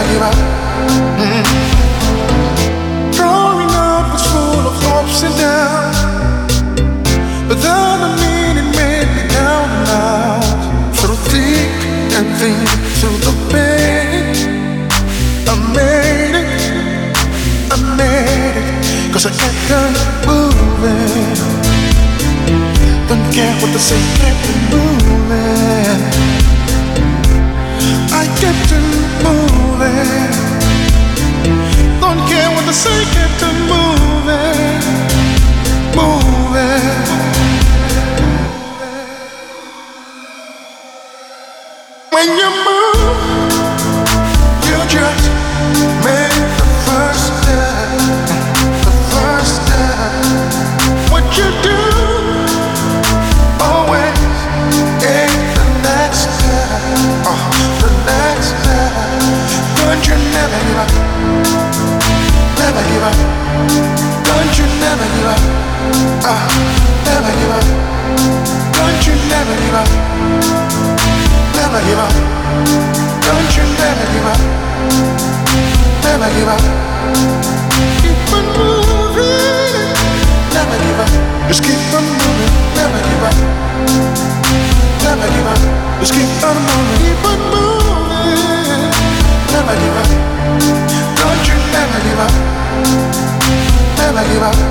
I give up. Mm. Growing up was full of hopes and downs, but then I mean it made me down and out. Through thick and thin, through the pain, I made it. I made it, cause I kept on moving. Don't care what they say, kept on moving. When you're Just keep on moving, keep on moving. Never give up. Don't you ever give up. Never give up.